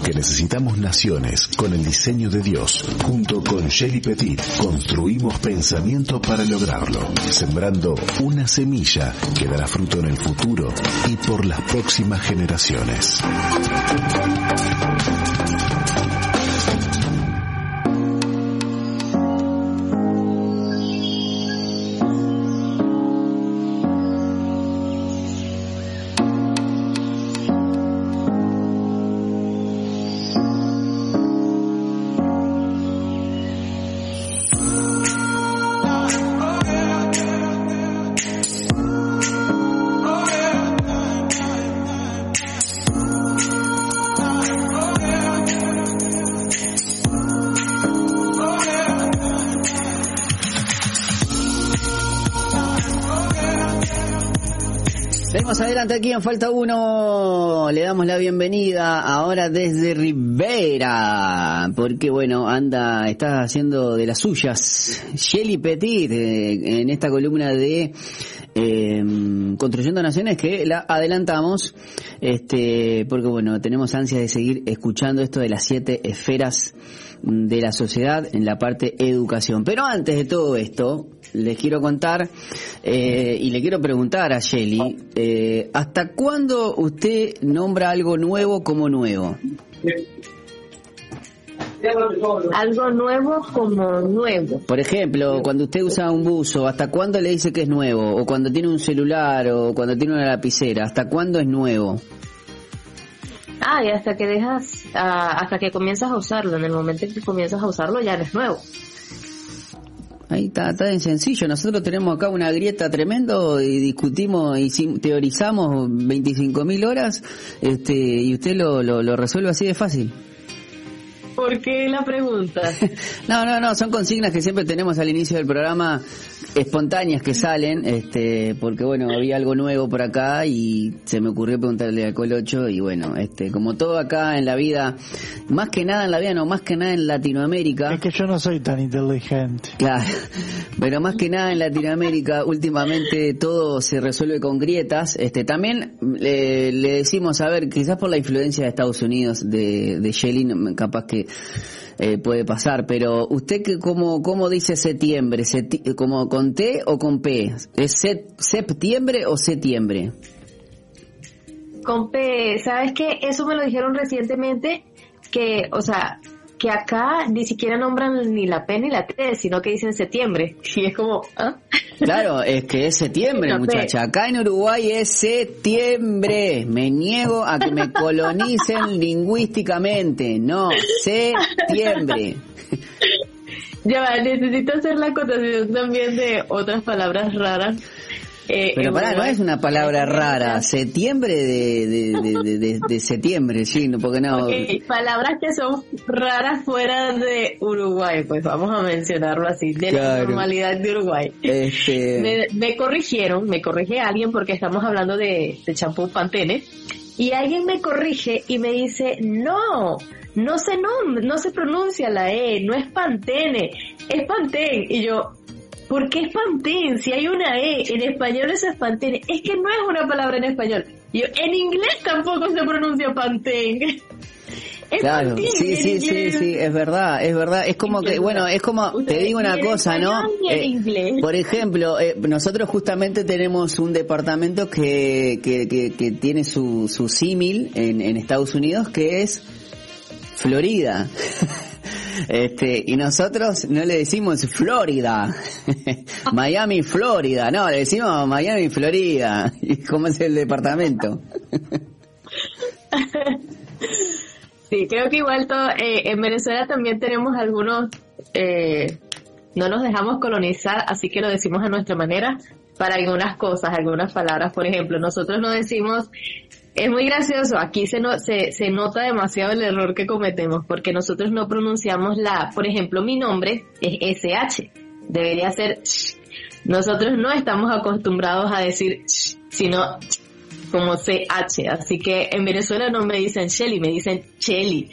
Porque necesitamos naciones con el diseño de Dios. Junto con Shelly Petit construimos pensamiento para lograrlo, sembrando una semilla que dará fruto en el futuro y por las próximas generaciones. Aquí en Falta Uno. Le damos la bienvenida ahora desde Rivera, porque bueno, anda, está haciendo de las suyas Shelly Petit eh, en esta columna de eh, Construyendo Naciones que la adelantamos, este, porque bueno, tenemos ansia de seguir escuchando esto de las siete esferas de la sociedad en la parte educación. Pero antes de todo esto, les quiero contar eh, y le quiero preguntar a Shelly, eh, ¿hasta cuándo usted nombra algo nuevo como nuevo? Algo nuevo como nuevo. Por ejemplo, cuando usted usa un buzo, ¿hasta cuándo le dice que es nuevo? O cuando tiene un celular o cuando tiene una lapicera, ¿hasta cuándo es nuevo? Ah, y hasta que dejas, ah, hasta que comienzas a usarlo. En el momento en que comienzas a usarlo ya no es nuevo. Ahí está, está en sencillo. Nosotros tenemos acá una grieta tremendo y discutimos y teorizamos 25.000 horas este, y usted lo, lo, lo resuelve así de fácil. ¿Por qué la pregunta? no, no, no, son consignas que siempre tenemos al inicio del programa espontáneas que salen, este, porque bueno, había algo nuevo por acá y se me ocurrió preguntarle a Colocho y bueno, este, como todo acá en la vida, más que nada en la vida, no, más que nada en Latinoamérica. Es que yo no soy tan inteligente. Claro, pero más que nada en Latinoamérica, últimamente todo se resuelve con grietas. Este, también le decimos, a ver, quizás por la influencia de Estados Unidos, de, de Shelly, capaz que eh, puede pasar, pero usted que cómo, cómo dice septiembre, como con T o con P, ¿es septiembre o septiembre? Con P, ¿sabes qué? Eso me lo dijeron recientemente que, o sea, que acá ni siquiera nombran ni la P ni la T, sino que dicen septiembre. Y es como, ¿ah? Claro, es que es septiembre, muchacha. Acá en Uruguay es septiembre. Me niego a que me colonicen lingüísticamente. No, septiembre. Ya va, necesito hacer la acotación también de otras palabras raras eh, Pero para, no es una palabra rara. Septiembre de, de, septiembre, sí, porque no. palabras que son raras fuera de Uruguay, pues vamos a mencionarlo así, de la normalidad de Uruguay. Este... Me, corrigieron, me corrige alguien porque estamos hablando de, champú Pantene, y alguien me corrige y me dice, no, no se no, no se pronuncia la E, no es Pantene, es Pantene. Y yo, ¿Por qué es Pantene? Si hay una E, en español eso es Pantene. Es que no es una palabra en español. Yo, en inglés tampoco se pronuncia Pantene. claro, sí, sí, sí, sí, es verdad, es verdad. Es como que, bueno, es como, te digo una cosa, ¿no? Eh, por ejemplo, eh, nosotros justamente tenemos un departamento que, que, que, tiene su, su símil en, en Estados Unidos, que es Florida. Este, y nosotros no le decimos Florida, Miami, Florida, no, le decimos Miami, Florida, y cómo es el departamento. sí, creo que igual todo, eh, en Venezuela también tenemos algunos, eh, no nos dejamos colonizar, así que lo decimos a nuestra manera para algunas cosas, algunas palabras, por ejemplo, nosotros no decimos es muy gracioso, aquí se, no, se, se nota demasiado el error que cometemos porque nosotros no pronunciamos la, por ejemplo, mi nombre es SH, debería ser sh. Nosotros no estamos acostumbrados a decir sh, sino como CH, así que en Venezuela no me dicen Shelly, me dicen Shelly.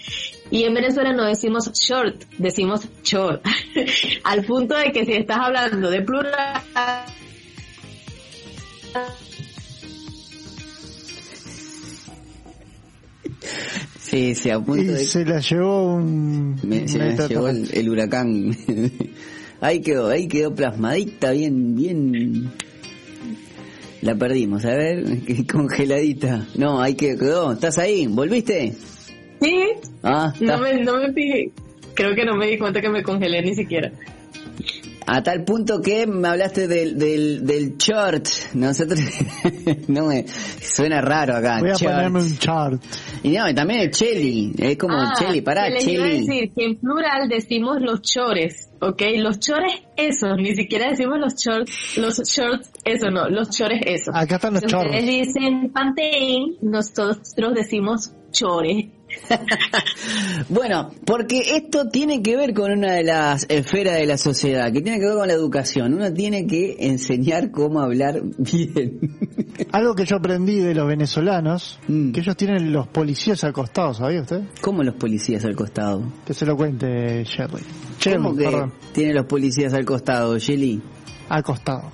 Y en Venezuela no decimos short, decimos short. Al punto de que si estás hablando de plural Sí, sí, a punto Y de... se la llevó un... Me- se un llevó el, el huracán. ahí quedó, ahí quedó plasmadita, bien, bien. La perdimos, a ver, congeladita. No, ahí quedó. ¿Estás ahí? ¿Volviste? Sí, Ah, no me, no me fijé. Creo que no me di cuenta que me congelé ni siquiera. A tal punto que me hablaste del, del, del short. Nosotros, no me, suena raro acá. Voy a short. ponerme un chart. Y no, y también el cheli, es como Ah, cheli, pará, les iba a cheli. decir que en plural decimos los chores, ¿ok? Los chores esos, ni siquiera decimos los shorts, los shorts eso no, los chores esos. Acá están los Si chorros. ustedes dicen Pantene, nosotros decimos chores. Bueno, porque esto tiene que ver con una de las esferas de la sociedad, que tiene que ver con la educación. Uno tiene que enseñar cómo hablar bien. Algo que yo aprendí de los venezolanos, Mm. que ellos tienen los policías acostados, ¿sabía usted? ¿Cómo los policías al costado? Que se lo cuente Sherry. ¿Cómo que tiene los policías al costado, Shelly? Acostado.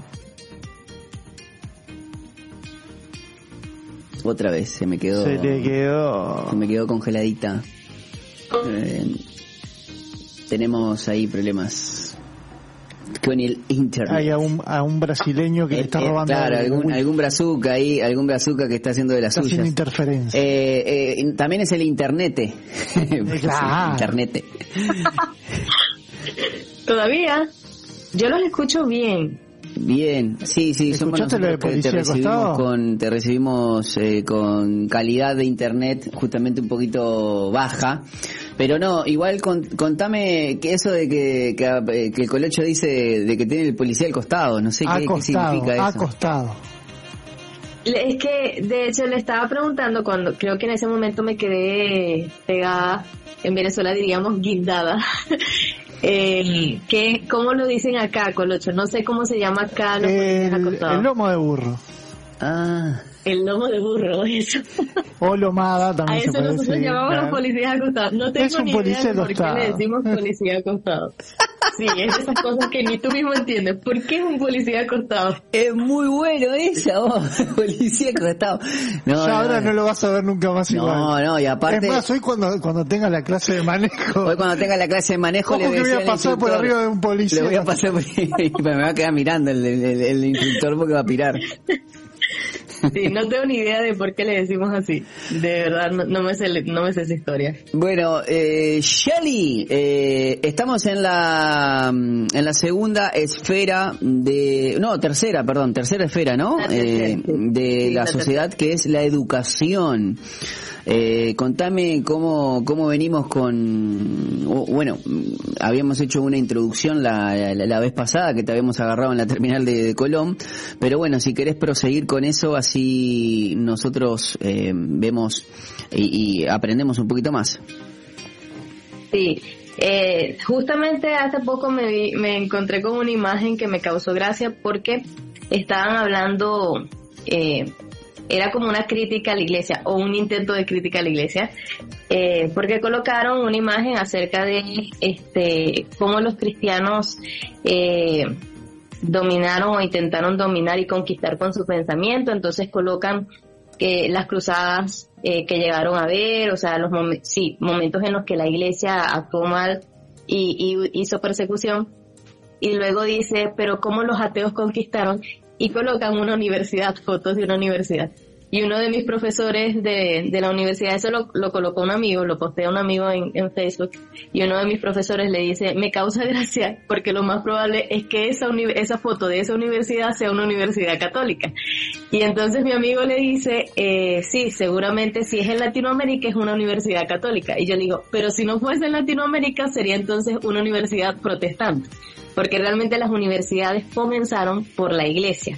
Otra vez, se me quedó... Se le quedó. Se me quedó congeladita. Eh, tenemos ahí problemas con el internet. Hay a un, a un brasileño que le Eh, está eh, robando. claro, el algún, algún brazuca ahí, algún brazuca que está haciendo de las está haciendo suyas. interferencia. Eh, eh, también es el internet. Claro. internet. Todavía, yo los escucho bien. Bien, sí, sí, somos ¿Escuchaste lo de nosotros que te policía recibimos con, te recibimos eh, con calidad de internet justamente un poquito baja, pero no, igual con- contame que eso de que, que, eh, que el colocho dice de que tiene el policía al costado, no sé qué, significa eso. acostado. Le- Es que, de hecho, le estaba preguntando cuando creo que en ese momento me quedé pegada, en Venezuela diríamos guindada. eh, que, ¿Cómo lo dicen acá, Colocho? No sé cómo se llama acá los policías El, el lomo de burro. Ah, El lomo de burro, eso. O lomada A también se eso puede nosotros decir, llamamos claro. los policías acostados. No tengo Es un ni policía idea de por qué acostado. le decimos policía acostado. Sí, es de esas cosas que ni tú mismo entiendes. ¿Por qué es un policía acostado? es muy bueno esa voz, policía al costado. No, Ya ahora no, no lo vas a ver nunca más no, igual. no, y aparte, Es más, hoy cuando, cuando tenga la clase de manejo, hoy cuando tenga la clase de manejo le que voy a pasar por arriba de un policía. Le voy a pasar por me va a quedar mirando el, el- el- el instructor porque va a pirar. Sí, no tengo ni idea de por qué le decimos así. De verdad, no, no me, sé, no me sé esa historia. Bueno, eh, Shelly, eh, estamos en la mm, en la segunda esfera de, no, tercera, perdón, tercera esfera, ¿no? La tercera, Eh, sí. de Sí, la la sociedad que es la educación. Eh, contame cómo, cómo venimos con, bueno, habíamos hecho una introducción la, la, la vez pasada que te habíamos agarrado en la terminal de, de Colón, pero bueno, si querés proseguir con eso, así nosotros eh, vemos y, y aprendemos un poquito más. Sí, eh, justamente hace poco me, vi- me encontré con una imagen que me causó gracia porque estaban hablando, eh, era como una crítica a la iglesia o un intento de crítica a la iglesia, eh, porque colocaron una imagen acerca de este cómo los cristianos eh, dominaron o intentaron dominar y conquistar con su pensamiento, entonces colocan que las cruzadas eh, que llegaron a ver, o sea, los momentos en los que la iglesia actuó mal y, y hizo persecución. Y luego dice, pero ¿cómo los ateos conquistaron? Y colocan una universidad, fotos de una universidad. Y uno de mis profesores de, de la universidad, eso lo, lo colocó un amigo, lo postea un amigo en, en Facebook, y uno de mis profesores le dice, me causa gracia porque lo más probable es que esa, esa foto de esa universidad sea una universidad católica. Y entonces mi amigo le dice, eh, sí, seguramente si es en Latinoamérica es una universidad católica. Y yo le digo, pero si no fuese en Latinoamérica sería entonces una universidad protestante. Porque realmente las universidades comenzaron por la iglesia.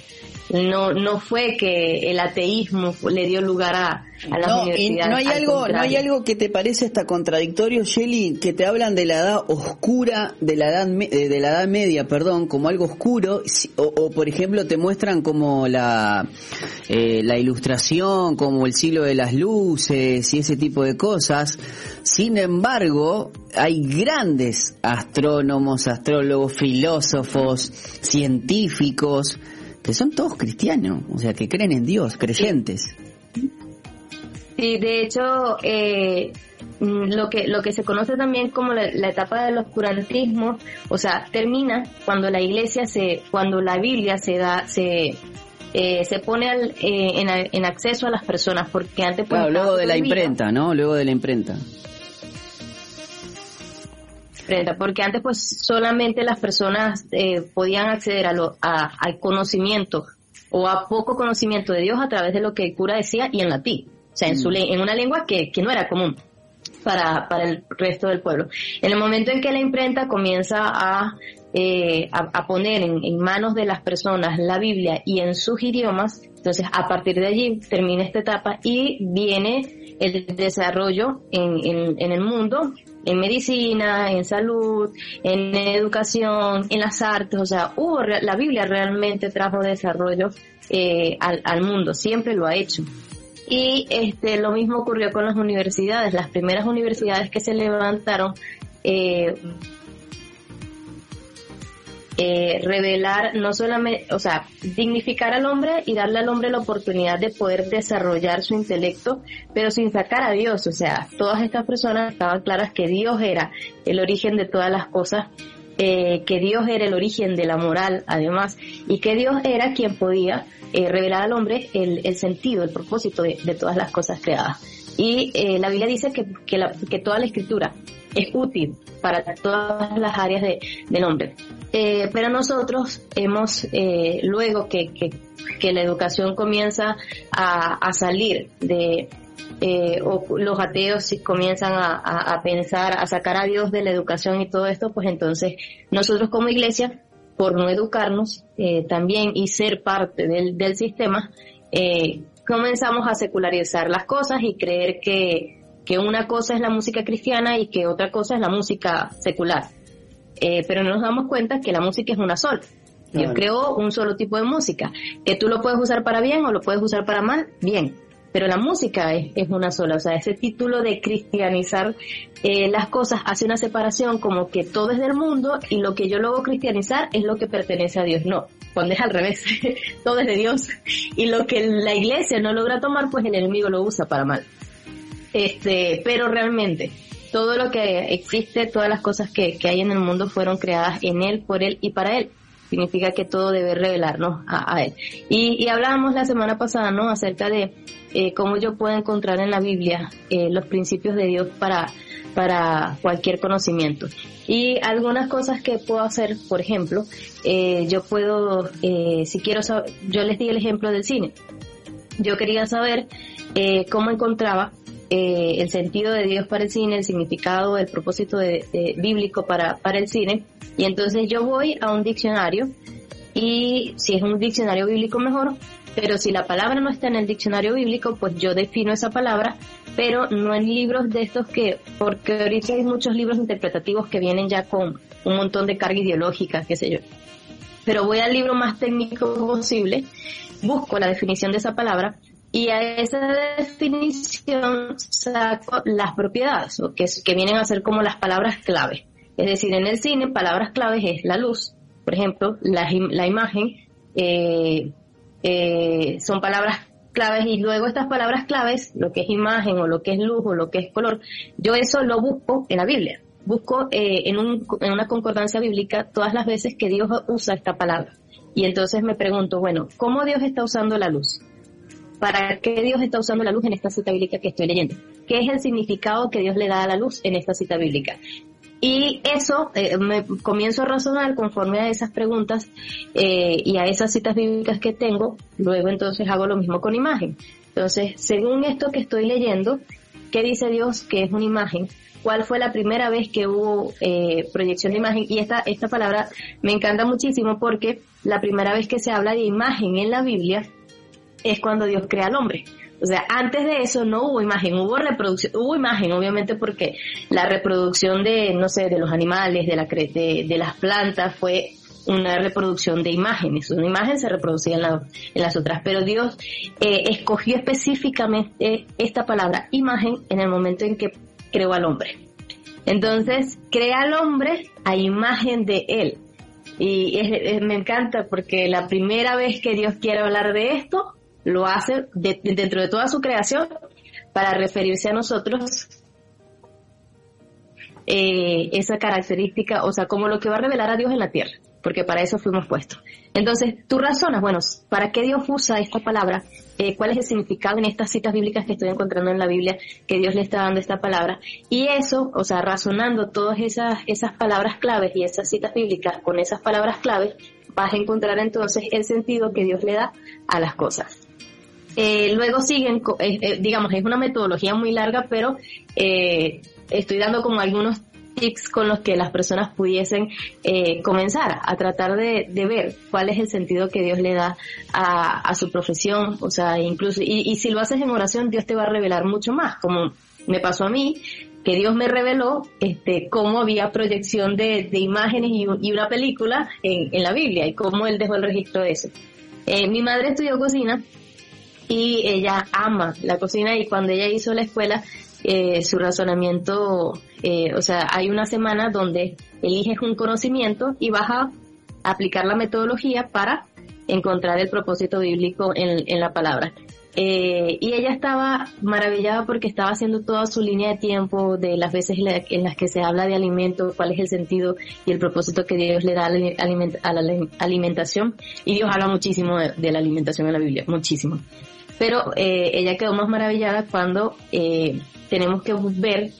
No, no fue que el ateísmo le dio lugar a, a las No, y universidades. no hay al algo, no hay algo que te parece hasta contradictorio, Shelly, que te hablan de la edad oscura, de la edad, eh, de la edad media, perdón, como algo oscuro, o, o, por ejemplo te muestran como la, eh, la ilustración, como el siglo de las luces y ese tipo de cosas. Sin embargo, hay grandes astrónomos, astrólogos, filósofos, científicos, que son todos cristianos, o sea, que creen en Dios, creyentes. Sí, de hecho, eh, mm, lo que lo que se conoce también como la, la etapa del oscurantismo, o sea, termina cuando la iglesia se, cuando la Biblia se da, se eh, se pone al, eh, en, en acceso a las personas, porque antes pues, Claro, luego de la imprenta, ¿no? Luego de la imprenta. Imprenta, porque antes pues solamente las personas eh, podían acceder a lo, a- al conocimiento o a poco conocimiento de Dios a través de lo que el cura decía y en latín, o sea, en, su, le- en una lengua que, que no era común para, para el resto del pueblo. En el momento en que la imprenta comienza a, eh, a, a poner en, en manos de las personas la Biblia y en sus idiomas, entonces a partir de allí termina esta etapa y viene el desarrollo en, en, en el mundo, en medicina, en salud, en educación, en las artes, o sea, hubo, la Biblia realmente trajo desarrollo eh, al, al mundo, siempre lo ha hecho. Y este, lo mismo ocurrió con las universidades. Las primeras universidades que se levantaron, eh, eh, revelar, no solamente, o sea, dignificar al hombre y darle al hombre la oportunidad de poder desarrollar su intelecto, pero sin sacar a Dios. O sea, todas estas personas estaban claras que Dios era el origen de todas las cosas, eh, que Dios era el origen de la moral, además, y que Dios era quien podía eh, revelar al hombre el, el sentido, el propósito de, de todas las cosas creadas. Y eh, la Biblia dice que, que, la- que toda la escritura es útil para todas las áreas de, del hombre. Eh, pero nosotros hemos, eh, luego que, que, que la educación comienza a, a salir de, eh, o los ateos comienzan a, a- a pensar, a sacar a Dios de la educación y todo esto, pues entonces nosotros como iglesia, por no educarnos eh, también y ser parte del, del sistema, comenzamos a secularizar las cosas y creer que, que una cosa es la música cristiana y que otra cosa es la música secular. Eh, pero no nos damos cuenta que la música es una sola. Dios creó un solo tipo de música, que tú lo puedes usar para bien o lo puedes usar para mal, bien. Pero la música es, es una sola, o sea, ese título de cristianizar eh, las cosas hace una separación como que todo es del mundo y lo que yo luego cristianizar es lo que pertenece a Dios. No, cuando es al revés, todo es de Dios y lo que la iglesia no logra tomar, pues el enemigo lo usa para mal. Este, pero realmente todo lo que existe, todas las cosas que, que hay en el mundo fueron creadas en Él, por Él y para Él. Significa que todo debe revelarnos a, Él. Y, y hablábamos la semana pasada, ¿no? Acerca de eh, cómo yo puedo encontrar en la Biblia eh, los principios de Dios para, para cualquier conocimiento. Y algunas cosas que puedo hacer, por ejemplo, eh, yo puedo, eh, si quiero saber, yo les di el ejemplo del cine. Yo quería saber eh, cómo encontraba eh, el sentido de Dios para el cine, el significado, el propósito bíblico para, para el cine. Y entonces yo voy a un diccionario y si es un diccionario bíblico mejor, pero si la palabra no está en el diccionario bíblico, pues yo defino esa palabra, pero no en libros de estos que, porque ahorita hay muchos libros interpretativos que vienen ya con un montón de carga ideológica, qué sé yo. Pero voy al libro más técnico posible, busco la definición de esa palabra y a esa definición saco las propiedades, que, vienen a ser como las palabras clave. Es decir, en el cine, palabras claves es la luz, por ejemplo, la imagen, eh, eh, son palabras claves y luego estas palabras claves, lo que es imagen o lo que es luz o lo que es color, yo eso lo busco en la Biblia. Busco eh, en, un, en una concordancia bíblica todas las veces que Dios usa esta palabra. Y entonces me pregunto, bueno, ¿cómo Dios está usando la luz? ¿Para qué Dios está usando la luz en esta cita bíblica que estoy leyendo? ¿Qué es el significado que Dios le da a la luz en esta cita bíblica? Y eso eh, me comienzo a razonar conforme a esas preguntas eh, y a esas citas bíblicas que tengo, luego entonces hago lo mismo con imagen. Entonces, según esto que estoy leyendo, ¿qué dice Dios que es una imagen? ¿Cuál fue la primera vez que hubo eh, proyección de imagen? Y esta, esta palabra me encanta muchísimo porque la primera vez que se habla de imagen en la Biblia es cuando Dios crea al hombre. O sea, antes de eso no hubo imagen, hubo reproducción, hubo imagen, obviamente porque la reproducción de, no sé, de los animales, de, la, de, de las plantas fue una reproducción de imágenes. Una imagen se reproducía en, la- en las otras, pero Dios eh, escogió específicamente esta palabra, imagen, en el momento en que creó al hombre. Entonces, crea al hombre a imagen de él. Y es- me encanta porque la primera vez que Dios quiere hablar de esto, lo hace de- dentro de toda su creación para referirse a nosotros eh, esa característica, o sea, como lo que va a revelar a Dios en la tierra, porque para eso fuimos puestos. Entonces, tú razonas, bueno, ¿para qué Dios usa esta palabra? Eh, ¿Cuál es el significado en estas citas bíblicas que estoy encontrando en la Biblia que Dios le está dando esta palabra? Y eso, o sea, razonando todas esas, esas palabras claves y esas citas bíblicas con esas palabras claves, vas a encontrar entonces el sentido que Dios le da a las cosas. Eh, luego siguen, eh, eh, digamos, es una metodología muy larga, pero eh, estoy dando como algunos tips con los que las personas pudiesen eh, comenzar a tratar de, ver cuál es el sentido que Dios le da a, a su profesión, o sea, incluso, y, y, si lo haces en oración, Dios te va a revelar mucho más, como me pasó a mí, que Dios me reveló este, cómo había proyección de, de imágenes y, y, una película en, en, la Biblia y cómo Él dejó el registro de eso. Eh, mi madre estudió cocina y ella ama la cocina y cuando ella hizo la escuela, eh, su razonamiento, eh, o sea, hay una semana donde eliges un conocimiento y vas a aplicar la metodología para encontrar el propósito bíblico en, en la palabra. Eh, y ella estaba maravillada porque estaba haciendo toda su línea de tiempo de las veces en las que se habla de alimento, cuál es el sentido y el propósito que Dios le da a la alimentación. Y Dios habla muchísimo de, de la alimentación en la Biblia, muchísimo. Pero eh, ella quedó más maravillada cuando eh, tenemos que ver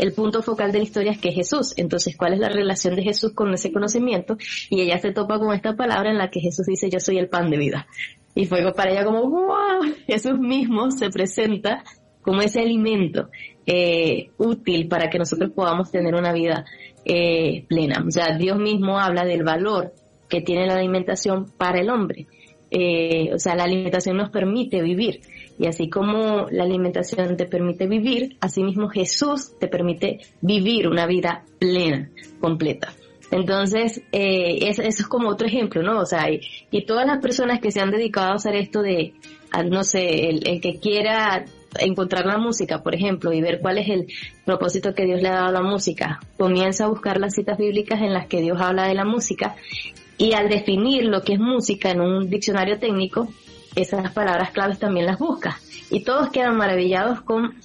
el punto focal de la historia es que es Jesús. Entonces, ¿cuál es la relación de Jesús con ese conocimiento? Y ella se topa con esta palabra en la que Jesús dice, yo soy el pan de vida. Y fue para ella como, wow, Jesús mismo se presenta como ese alimento eh, útil para que nosotros podamos tener una vida eh, plena. O sea, Dios mismo habla del valor que tiene la alimentación para el hombre. Eh, o sea, la alimentación nos permite vivir. Y así como la alimentación te permite vivir, asimismo Jesús te permite vivir una vida plena, completa. Entonces, eh, eso, eso, es como otro ejemplo, ¿no? O sea, y, todas las personas que se han dedicado a hacer esto de, a, no sé, el, el, que quiera encontrar la música, por ejemplo, y ver cuál es el propósito que Dios le ha dado a la música, comienza a buscar las citas bíblicas en las que Dios habla de la música y al definir lo que es música en un diccionario técnico, esas palabras claves también las busca. Y todos quedan maravillados con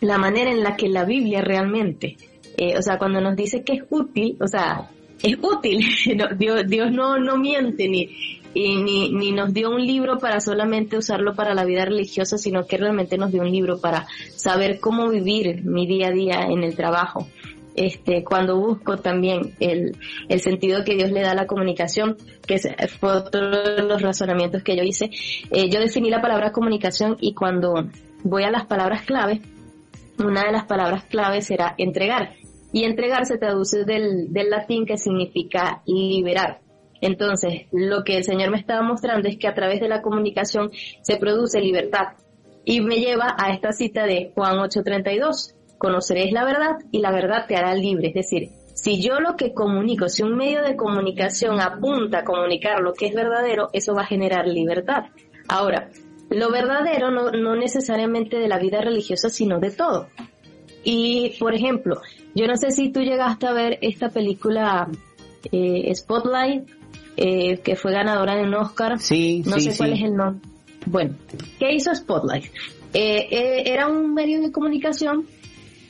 la manera en la que la Biblia realmente eh, o sea, cuando nos dice que es útil, o sea, es útil. Dios, Dios no, no miente ni, y ni, ni nos dio un libro para solamente usarlo para la vida religiosa, sino que realmente nos dio un libro para saber cómo vivir mi día a día en el trabajo. Este, cuando busco también el, el sentido que Dios le da a la comunicación, que fue otro de los razonamientos que yo hice, eh, yo definí la palabra comunicación y cuando voy a las palabras clave, una de las palabras clave será entregar y entregar se traduce del, del latín que significa liberar. Entonces, lo que el Señor me estaba mostrando es que a través de la comunicación se produce libertad. Y me lleva a esta cita de Juan 8:32. Conoceréis la verdad y la verdad te hará libre. Es decir, si yo lo que comunico, si un medio de comunicación apunta a comunicar lo que es verdadero, eso va a generar libertad. Ahora, lo verdadero no, no necesariamente de la vida religiosa, sino de todo. Y, por ejemplo, yo no sé si tú llegaste a ver esta película eh, Spotlight, eh, que fue ganadora de un Oscar. Sí, No sí, sé cuál sí. es el nombre. Bueno, ¿qué hizo Spotlight? Eh, eh, era un medio de comunicación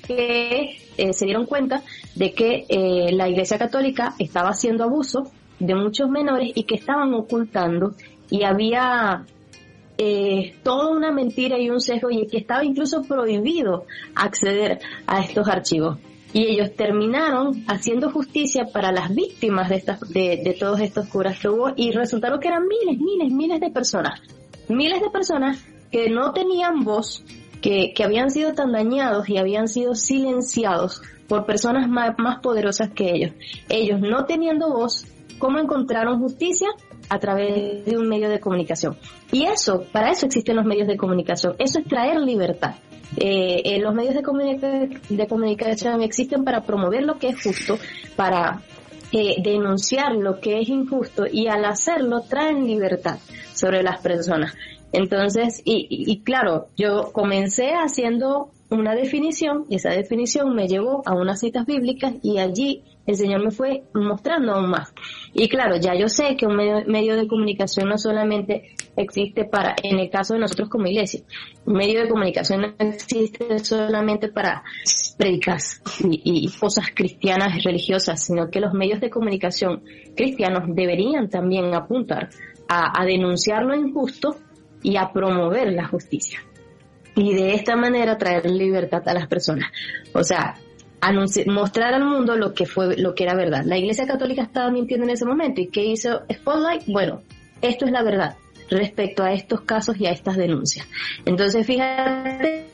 que eh, se dieron cuenta de que eh, la Iglesia Católica estaba haciendo abuso de muchos menores y que estaban ocultando y había eh, toda una mentira y un sesgo y que estaba incluso prohibido acceder a estos archivos. Y ellos terminaron haciendo justicia para las víctimas de, estas, de, de todos estos curas que hubo y resultaron que eran miles, miles, miles de personas. Miles de personas que no tenían voz, que, habían sido tan dañados y habían sido silenciados por personas más, poderosas que ellos. Ellos no teniendo voz, ¿cómo encontraron justicia? a través de un medio de comunicación. Y eso, para eso existen los medios de comunicación. Eso es traer libertad. Eh, eh, los medios de, de, comunicación existen para promover lo que es justo, para eh, denunciar lo que es injusto y al hacerlo traen libertad sobre las personas. Entonces, y, y, y claro, yo comencé haciendo una definición y esa definición me llevó a unas citas bíblicas y allí el Señor me fue mostrando aún más. Y claro, ya yo sé que un medio, de comunicación no solamente existe para, en el caso de nosotros como iglesia, un medio de comunicación no existe solamente para predicar y, cosas cristianas religiosas, sino que los medios de comunicación cristianos deberían también apuntar a denunciar lo injusto y a promover la justicia. Y de esta manera traer libertad a las personas. O sea, mostrar al mundo lo que fue, lo que era verdad. La Iglesia Católica estaba mintiendo en ese momento y ¿qué hizo Spotlight? Bueno, esto es la verdad respecto a estos casos y a estas denuncias. Entonces, fíjate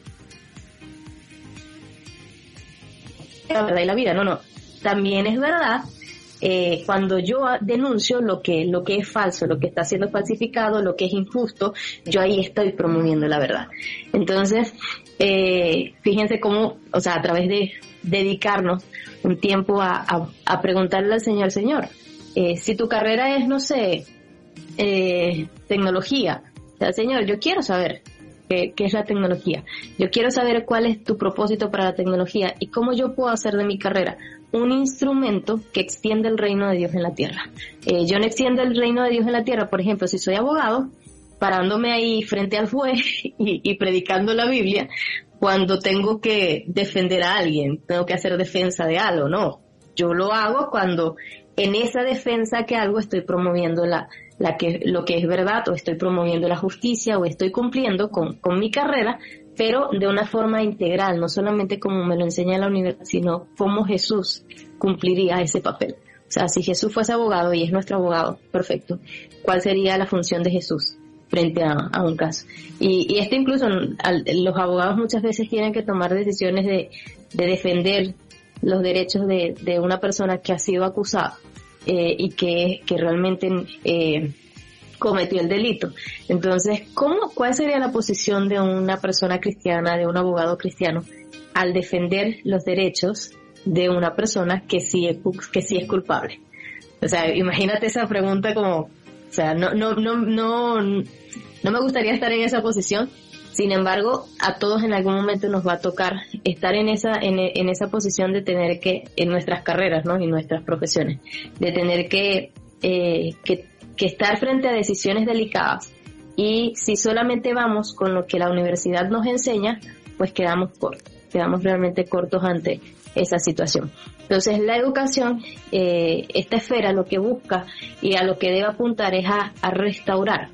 la verdad y la vida, no, no. También es verdad eh, cuando yo denuncio lo que, lo que es falso, lo que está siendo falsificado, lo que es injusto, yo ahí estoy promoviendo la verdad. Entonces, eh, fíjense cómo, o sea, a través de dedicarnos un tiempo a, preguntarle al Señor, Señor, eh, si tu carrera es, no sé, eh, tecnología, o Señor, yo quiero saber qué, es la tecnología, yo quiero saber cuál es tu propósito para la tecnología y cómo yo puedo hacer de mi carrera un instrumento que extiende el reino de Dios en la tierra. Eh, yo no extiendo el reino de Dios en la tierra, por ejemplo, si soy abogado, parándome ahí frente al juez y, predicando la Biblia, cuando tengo que defender a alguien, tengo que hacer defensa de algo, no. Yo lo hago cuando en esa defensa que algo estoy promoviendo la, la que, lo que es verdad o estoy promoviendo la justicia o estoy cumpliendo con, con mi carrera, pero de una forma integral, no solamente como me lo enseña la universidad, sino como Jesús cumpliría ese papel. O sea, si Jesús fuese abogado y es nuestro abogado, perfecto, ¿cuál sería la función de Jesús? frente a, un caso. Y, y esto incluso los abogados muchas veces tienen que tomar decisiones de, defender los derechos de, de, una persona que ha sido acusada eh, y que, que realmente eh, cometió el delito. Entonces, ¿cómo, ¿cuál sería la posición de una persona cristiana, de un abogado cristiano, al defender los derechos de una persona que sí es, que sí es culpable? O sea, imagínate esa pregunta como, o sea, no, no, no, no, no me gustaría estar en esa posición. Sin embargo, a todos en algún momento nos va a tocar estar en esa, en, en esa posición de tener que, en nuestras carreras, ¿no? Y nuestras profesiones, de tener que, eh, que, que estar frente a decisiones delicadas. Y si solamente vamos con lo que la universidad nos enseña, pues quedamos cortos, quedamos realmente cortos ante esa situación. Entonces la educación, eh, esta esfera lo que busca y a lo que debe apuntar es a, restaurar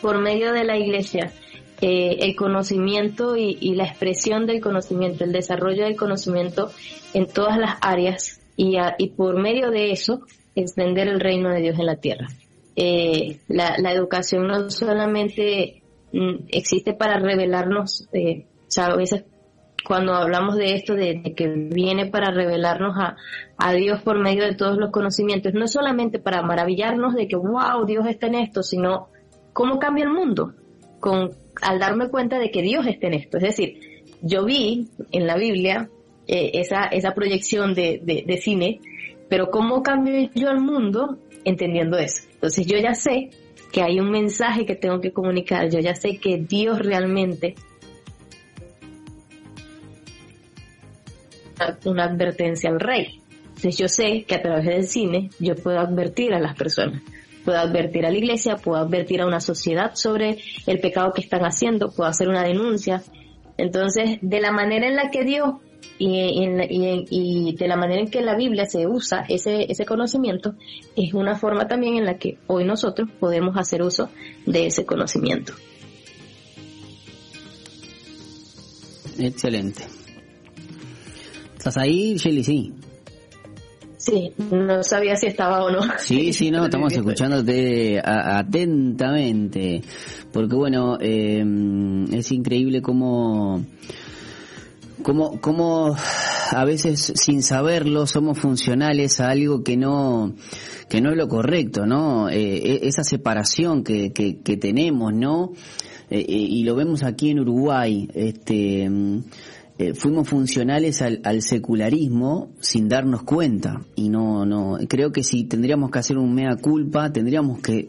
por medio de la iglesia eh, el conocimiento y, la expresión del conocimiento, el desarrollo del conocimiento en todas las áreas y, y por medio de eso extender el reino de Dios en la tierra. Eh, la, la, educación no solamente mm, existe para revelarnos, eh, o sea, a veces cuando hablamos de esto, de, que viene para revelarnos a, a, Dios por medio de todos los conocimientos, no solamente para maravillarnos de que, wow, Dios está en esto, sino cómo cambia el mundo con, al darme cuenta de que Dios está en esto. Es decir, yo vi en la Biblia eh, esa, esa proyección de, de, de cine, pero cómo cambio yo el mundo entendiendo eso. Entonces yo ya sé que hay un mensaje que tengo que comunicar, yo ya sé que Dios realmente una advertencia al rey. Entonces yo sé que a través del cine yo puedo advertir a las personas, puedo advertir a la iglesia, puedo advertir a una sociedad sobre el pecado que están haciendo, puedo hacer una denuncia. Entonces, de la manera en la que Dios y, y, de la manera en que la Biblia se usa ese, ese conocimiento, es una forma también en la que hoy nosotros podemos hacer uso de ese conocimiento. Excelente. ¿Estás ahí, Shelly? Sí. Sí, no sabía si estaba o no. Sí, sí, no, estamos escuchándote atentamente. Porque bueno, eh, es increíble cómo, cómo, cómo a veces sin saberlo somos funcionales a algo que no, que no es lo correcto, ¿no? Eh, e, esa separación que, que, que tenemos, ¿no? Eh, y lo vemos aquí en Uruguay, este, eh, fuimos funcionales al, secularismo sin darnos cuenta y no no creo que si tendríamos que hacer un mea culpa tendríamos que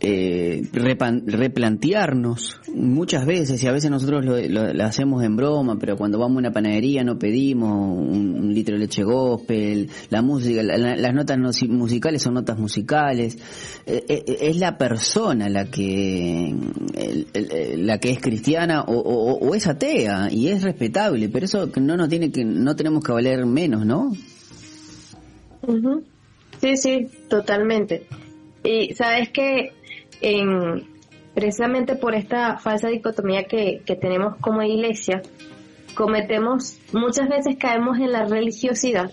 eh, eh, replantearnos muchas veces, y a veces nosotros lo, hacemos en broma, pero cuando vamos a una panadería no pedimos un, litro de leche gospel, la música, la- la- las notas no- musicales son notas musicales, Eh, eh, es la persona la que la que es cristiana o, o- es atea y es respetable, pero eso no nos tiene que no tenemos que valer menos, ¿no? Sí, sí, totalmente. Y sabes que en, precisamente por esta falsa dicotomía que, que tenemos como iglesia, cometemos, muchas veces caemos en la religiosidad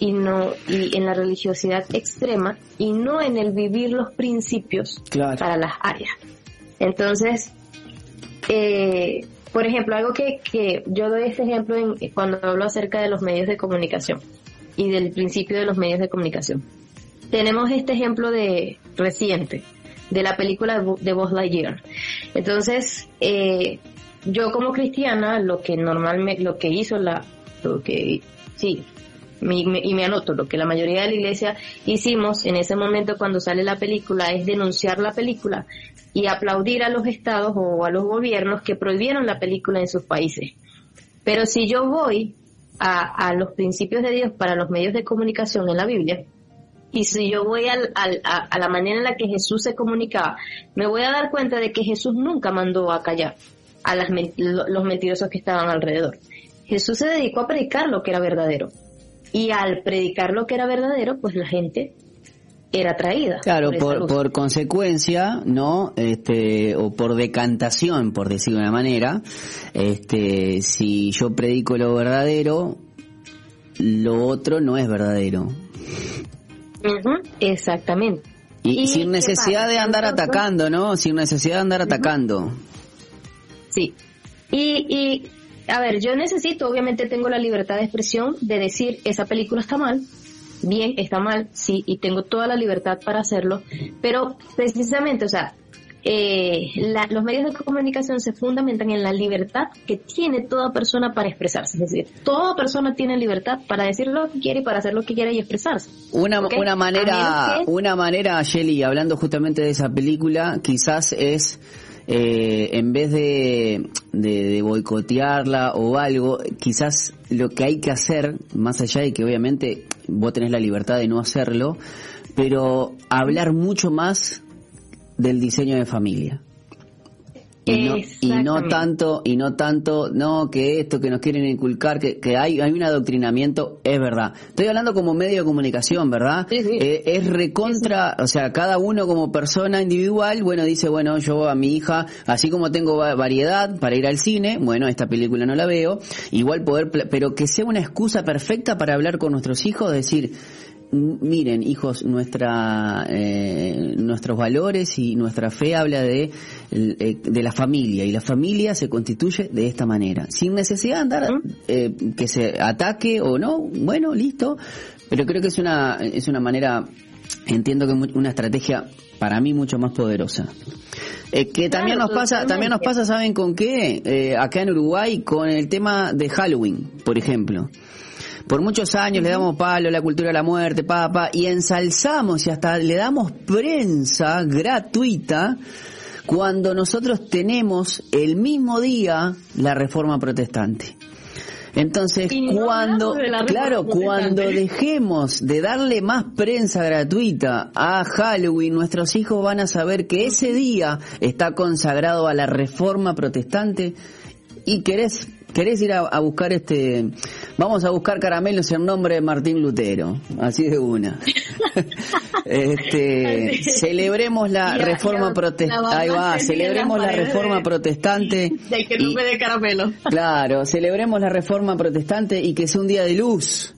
y no, y en la religiosidad extrema y no en el vivir los principios Claro. para las áreas. Entonces, eh, por ejemplo, algo que, que yo doy este ejemplo en, cuando hablo acerca de los medios de comunicación y del principio de los medios de comunicación. Tenemos este ejemplo de reciente de la película de Bu- de Buzz Lightyear. Entonces, eh, yo como cristiana, lo que normalmente, lo que hizo la, lo que, sí, y me anoto, lo que la mayoría de la iglesia hicimos en ese momento cuando sale la película es denunciar la película y aplaudir a los estados o a los gobiernos que prohibieron la película en sus países. Pero si yo voy a los principios de Dios para los medios de comunicación en la Biblia, y si yo voy al, al- a, a la manera en la que Jesús se comunicaba, me voy a dar cuenta de que Jesús nunca mandó a callar a las los mentirosos que estaban alrededor. Jesús se dedicó a predicar lo que era verdadero. Y al predicar lo que era verdadero, pues la gente era atraída. Claro, por, consecuencia, ¿no? Este, o por decantación, por decirlo de una manera, este, si yo predico lo verdadero, lo otro no es verdadero. Exactamente. Y, ¿Y sin necesidad de andar atacando, ¿no? Sin necesidad de andar atacando. Sí. Y, y, a ver, yo necesito, obviamente tengo la libertad de expresión de decir, esa película está mal, bien, está mal, sí, y tengo toda la libertad para hacerlo, pero precisamente, o sea, eh, la- los medios de comunicación se fundamentan en la libertad que tiene toda persona para expresarse. Es decir, toda persona tiene libertad para decir lo que quiere y para hacer lo que quiere y expresarse. Una, una manera, que- una manera, Shelly, hablando justamente de esa película, quizás es eh, en vez de, de, de boicotearla o algo, quizás lo que hay que hacer, más allá de que obviamente vos tenés la libertad de no hacerlo, pero hablar mucho más del diseño de familia. Y no, y no Exactamente. tanto, y no tanto, no, que esto que nos quieren inculcar, que, que hay, hay un adoctrinamiento, es verdad. Estoy hablando como medio de comunicación, ¿verdad? Sí, sí. Eh, es recontra, o sea, cada uno como persona individual, bueno, dice, bueno, yo a mi hija, así como tengo va- variedad para ir al cine, bueno, esta película no la veo, igual poder, pero que sea una excusa perfecta para hablar con nuestros hijos, decir, "M- miren, hijos, nuestra, eh, nuestros valores y nuestra fe habla de, eh, de la familia y la familia se constituye de esta manera, sin necesidad de andar eh, que se ataque o no, bueno, listo, pero creo que es una es una manera, entiendo que una estrategia para mí mucho más poderosa. Eh, que también Claro, nos pasa, también nos pasa, ¿saben con qué? Eh, acá en Uruguay con el tema de Halloween, por ejemplo. Por muchos años le damos palo a la cultura de la muerte, papa, y ensalzamos y hasta le damos prensa gratuita cuando nosotros tenemos el mismo día la reforma protestante. Entonces, no cuando, claro, cuando dejemos de darle más prensa gratuita a Halloween, nuestros hijos van a saber que ese día está consagrado a la reforma protestante. Y querés querés ir a, a buscar este vamos a buscar caramelos en nombre de Martín Lutero así de una. Este celebremos la Y reforma y protestante ahí va celebremos la reforma de- protestante De que y- no me dé caramelo. Claro, celebremos la reforma protestante y que sea un día de luz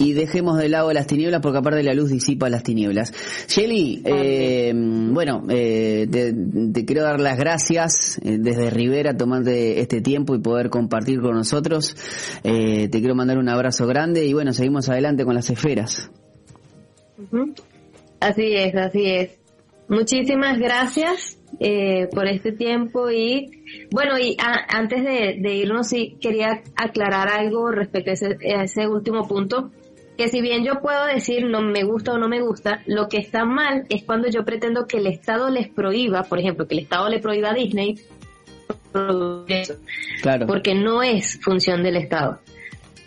y dejemos de lado las tinieblas porque aparte la luz disipa las tinieblas. Shelly, eh, bueno, eh, te, quiero dar las gracias eh, desde Rivera tomarte este tiempo y poder compartir con nosotros. Eh, te quiero mandar un abrazo grande y bueno, seguimos adelante con las esferas. Así es, así es. Muchísimas gracias eh, por este tiempo y bueno, y a- antes de, irnos sí quería aclarar algo respecto a ese último punto. Que si bien yo puedo decir no me gusta o no me gusta, lo que está mal es cuando yo pretendo que el Estado les prohíba, por ejemplo, que el Estado le prohíba a Disney, Claro. porque no es función del Estado.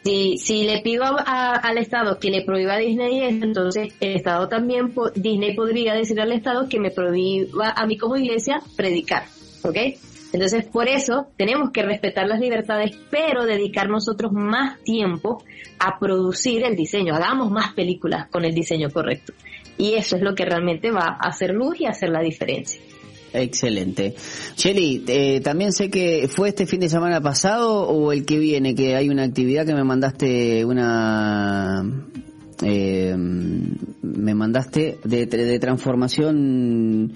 Si, si le pido a- a- al Estado que le prohíba a Disney eso, entonces el Estado también, po- Disney podría decir al Estado que me prohíba a mí como iglesia predicar, ¿ok? Entonces por eso tenemos que respetar las libertades, pero dedicar nosotros más tiempo a producir el diseño, hagamos más películas con el diseño correcto. Y eso es lo que realmente va a hacer luz y hacer la diferencia. Excelente. Shelly, eh, también sé que fue este fin de semana pasado o el que viene, que hay una actividad que me mandaste una... eh, me mandaste de, de transformación...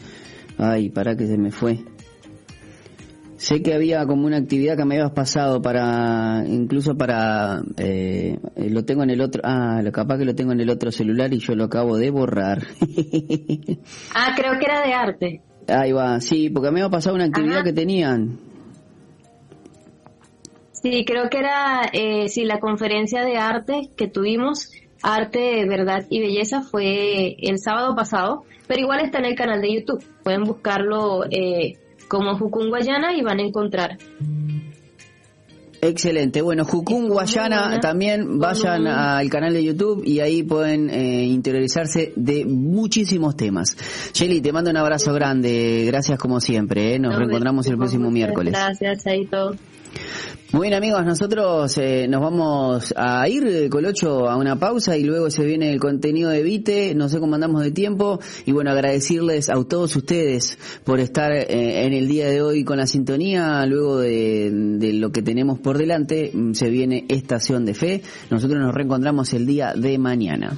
Ay, para que se me fue. Sé que había como una actividad que me habías pasado para, incluso para, eh, eh, lo tengo en el otro, ah, lo capaz que lo tengo en el otro celular y yo lo acabo de borrar. Ah, creo que era de arte. Ahí va, sí, porque me había pasado una actividad Ajá. que tenían. Sí, creo que era, eh, sí, la conferencia de arte que tuvimos, Arte, Verdad y Belleza, fue el sábado pasado, pero igual está en el canal de YouTube. Pueden buscarlo eh, como Jukun Guayana y van a encontrar. Excelente. Bueno, Jucún Guayana también vayan un- al canal de YouTube y ahí pueden eh, interiorizarse de muchísimos temas. Shelly, te mando un abrazo grande. Gracias como siempre. ¿eh? Nos No, reencontramos el próximo miércoles. Gracias, Chaito. Muy bien amigos, nosotros eh, nos vamos a ir eh, Colocho a una pausa y luego se viene el contenido de Vite, no sé cómo andamos de tiempo y bueno, agradecerles a todos ustedes por estar eh, en el día de hoy con la sintonía, luego de, de lo que tenemos por delante, mm, se viene Estación de Fe, nosotros nos reencontramos el día de mañana.